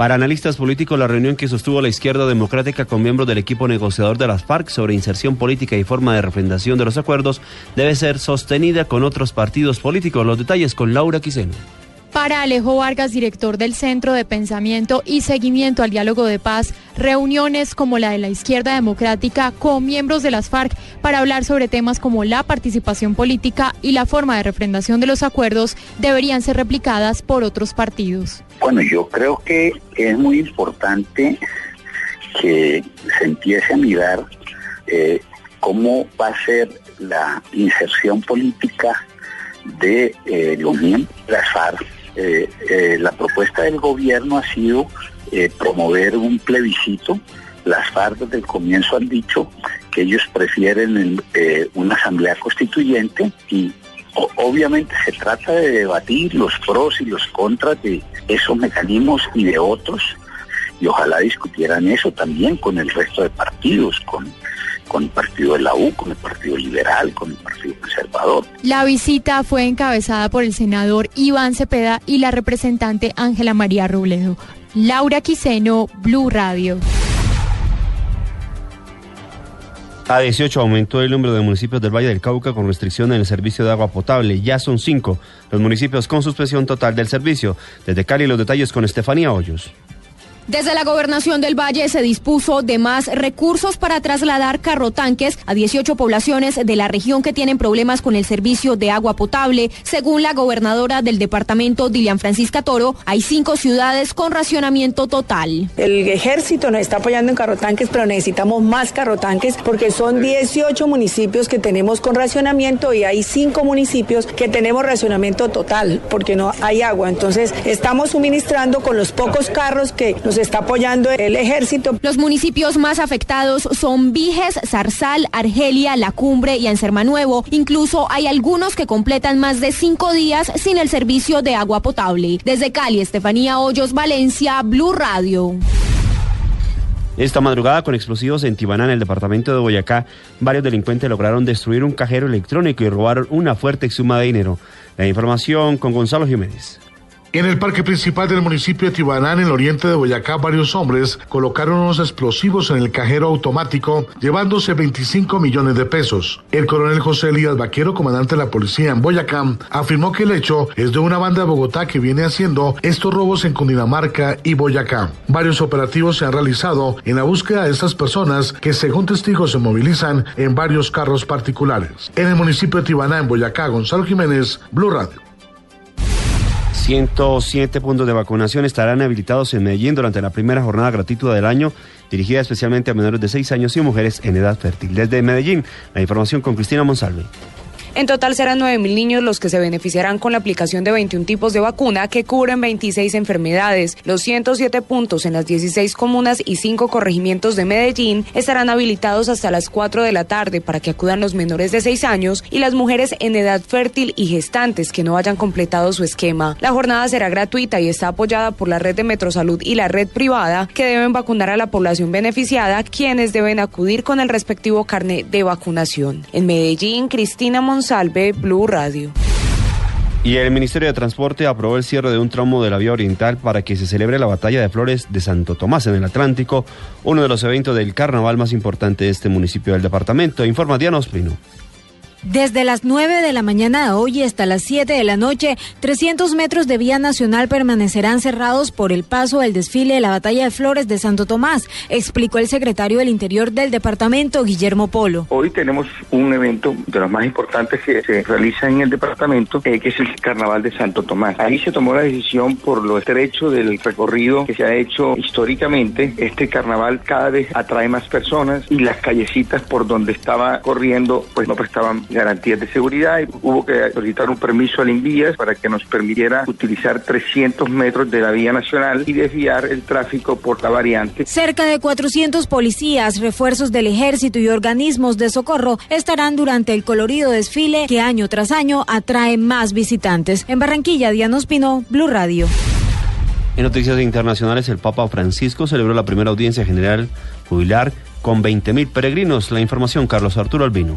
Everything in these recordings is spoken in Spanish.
Para analistas políticos, la reunión que sostuvo la izquierda democrática con miembros del equipo negociador de las FARC sobre inserción política y forma de refrendación de los acuerdos debe ser sostenida con otros partidos políticos. Los detalles con Laura Quiseno. Para Alejo Vargas, director del Centro de Pensamiento y Seguimiento al Diálogo de Paz, reuniones como la de la izquierda democrática con miembros de las FARC para hablar sobre temas como la participación política y la forma de refrendación de los acuerdos deberían ser replicadas por otros partidos. Bueno, yo creo que es muy importante que se empiece a mirar eh, cómo va a ser la inserción política de eh, los miembros las FARC eh, eh, la propuesta del gobierno ha sido promover un plebiscito. Las FARC desde el comienzo han dicho que ellos prefieren una asamblea constituyente y obviamente se trata de debatir los pros y los contras de esos mecanismos y de otros y ojalá discutieran eso también con el resto de partidos, con con el partido de la U, con el partido liberal, con el partido conservador. La visita fue encabezada por el senador Iván Cepeda y la representante Ángela María Robledo. Laura Quiseno, Blue Radio. A 18 aumentó el número de municipios del Valle del Cauca con restricción en el servicio de agua potable. Ya son cinco los municipios con suspensión total del servicio. Desde Cali los detalles con Estefanía Hoyos. Desde la gobernación del Valle se dispuso de más recursos para trasladar carrotanques a 18 poblaciones de la región que tienen problemas con el servicio de agua potable. Según la gobernadora del departamento, Dilian Francisca Toro, hay cinco ciudades con racionamiento total. El ejército nos está apoyando en carrotanques, pero necesitamos más carrotanques porque son 18 municipios que tenemos con racionamiento y hay cinco municipios que tenemos racionamiento total porque no hay agua. Entonces estamos suministrando con los pocos carros que nos está apoyando el ejército. Los municipios más afectados son Viges, Zarzal, Argelia, La Cumbre y Nuevo. Incluso hay algunos que completan más de cinco días sin el servicio de agua potable. Desde Cali, Estefanía Hoyos, Valencia, Blue Radio. Esta madrugada, con explosivos en Tibaná, en el departamento de Boyacá, varios delincuentes lograron destruir un cajero electrónico y robaron una fuerte suma de dinero. La información con Gonzalo Jiménez. En el parque principal del municipio de Tibaná, en el oriente de Boyacá, varios hombres colocaron unos explosivos en el cajero automático, llevándose 25 millones de pesos. El coronel José Elías Vaquero, comandante de la policía en Boyacá, afirmó que el hecho es de una banda de Bogotá que viene haciendo estos robos en Cundinamarca y Boyacá. Varios operativos se han realizado en la búsqueda de estas personas que, según testigos, se movilizan en varios carros particulares. En el municipio de Tibaná, en Boyacá, Gonzalo Jiménez, Blue Radio. 107 puntos de vacunación estarán habilitados en Medellín durante la primera jornada gratuita del año, dirigida especialmente a menores de 6 años y mujeres en edad fértil. Desde Medellín, la información con Cristina Monsalve. En total serán 9.000 niños los que se beneficiarán con la aplicación de 21 tipos de vacuna que cubren 26 enfermedades. Los 107 puntos en las 16 comunas y 5 corregimientos de Medellín estarán habilitados hasta las 4 de la tarde para que acudan los menores de 6 años y las mujeres en edad fértil y gestantes que no hayan completado su esquema. La jornada será gratuita y está apoyada por la red de Metrosalud y la red privada que deben vacunar a la población beneficiada, quienes deben acudir con el respectivo carnet de vacunación. En Medellín, Cristina Monsalve Salve Blue Radio. Y el Ministerio de Transporte aprobó el cierre de un tramo de la vía oriental para que se celebre la batalla de flores de Santo Tomás en el Atlántico, uno de los eventos del carnaval más importante de este municipio del departamento. Informa Diana Osprino. Desde las 9 de la mañana de hoy hasta las 7 de la noche, 300 metros de vía nacional permanecerán cerrados por el paso del desfile de la Batalla de Flores de Santo Tomás, explicó el secretario del Interior del departamento, Guillermo Polo. Hoy tenemos un evento de los más importantes que se realiza en el departamento, eh, que es el Carnaval de Santo Tomás. Ahí se tomó la decisión por lo estrecho del recorrido que se ha hecho históricamente. Este carnaval cada vez atrae más personas y las callecitas por donde estaba corriendo pues no prestaban garantías de seguridad y hubo que solicitar un permiso al Invías para que nos permitiera utilizar 300 metros de la vía nacional y desviar el tráfico por la variante. Cerca de 400 policías, refuerzos del ejército y organismos de socorro estarán durante el colorido desfile que año tras año atrae más visitantes. En Barranquilla, Diana Ospino, Blue Radio. En noticias internacionales, el Papa Francisco celebró la primera audiencia general jubilar con 20.000 peregrinos. La información, Carlos Arturo Albino.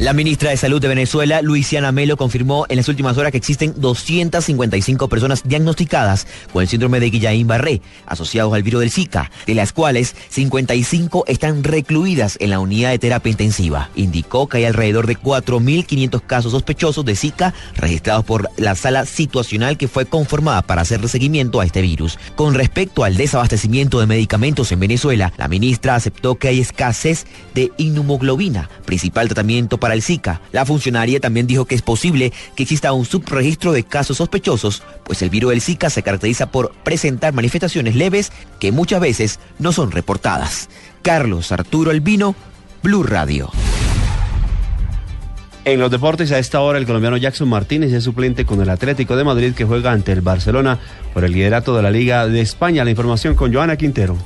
La ministra de Salud de Venezuela, Luisiana Melo, confirmó en las últimas horas que existen 255 personas diagnosticadas con el síndrome de Guillain-Barré, asociados al virus del Zika, de las cuales 55 están recluidas en la unidad de terapia intensiva. Indicó que hay alrededor de 4.500 casos sospechosos de Zika registrados por la sala situacional que fue conformada para hacerle seguimiento a este virus. Con respecto al desabastecimiento de medicamentos en Venezuela, la ministra aceptó que hay escasez de inmunoglobina, principal tratamiento para el Zika. La funcionaria también dijo que es posible que exista un subregistro de casos sospechosos, pues el virus del Zika se caracteriza por presentar manifestaciones leves que muchas veces no son reportadas. Carlos Arturo Albino, Blue Radio. En los deportes, a esta hora, el colombiano Jackson Martínez es suplente con el Atlético de Madrid que juega ante el Barcelona por el liderato de la Liga de España. La información con Joana Quintero.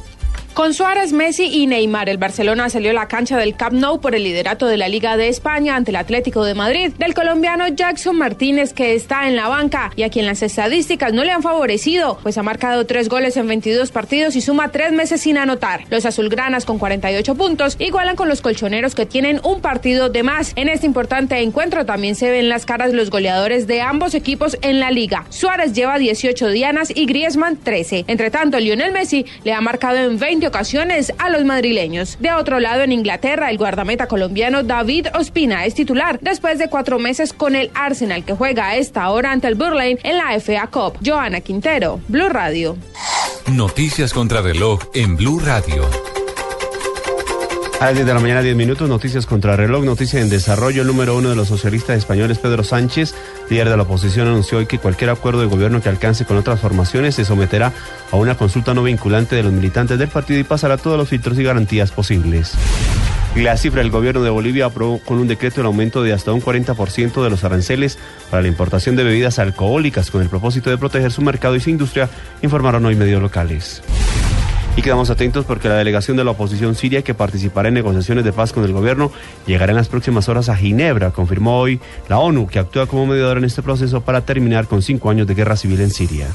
Con Suárez, Messi y Neymar, el Barcelona salió a la cancha del Camp Nou por el liderato de la Liga de España ante el Atlético de Madrid, del colombiano Jackson Martínez que está en la banca y a quien las estadísticas no le han favorecido, pues ha marcado tres goles en 22 partidos y suma tres meses sin anotar. Los azulgranas con 48 puntos igualan con los colchoneros que tienen un partido de más. En este importante encuentro también se ven las caras los goleadores de ambos equipos en la liga. Suárez lleva 18 dianas y Griezmann 13. Entre tanto, Lionel Messi le ha marcado en 20 ocasiones a los madrileños. De otro lado, en Inglaterra, el guardameta colombiano David Ospina es titular después de cuatro meses con el Arsenal que juega a esta hora ante el Burley en la FA Cup. Joana Quintero, Blue Radio. Noticias contra reloj en Blue Radio. A las 10 de la mañana, 10 minutos, noticias contra reloj, noticia en desarrollo. El número uno de los socialistas españoles, Pedro Sánchez, líder de la oposición, anunció hoy que cualquier acuerdo de gobierno que alcance con otras formaciones se someterá a una consulta no vinculante de los militantes del partido y pasará todos los filtros y garantías posibles. La cifra del gobierno de Bolivia aprobó con un decreto el aumento de hasta un 40% de los aranceles para la importación de bebidas alcohólicas con el propósito de proteger su mercado y su industria, informaron hoy medios locales. Y quedamos atentos porque la delegación de la oposición siria que participará en negociaciones de paz con el gobierno llegará en las próximas horas a Ginebra, confirmó hoy la ONU, que actúa como mediadora en este proceso para terminar con cinco años de guerra civil en Siria.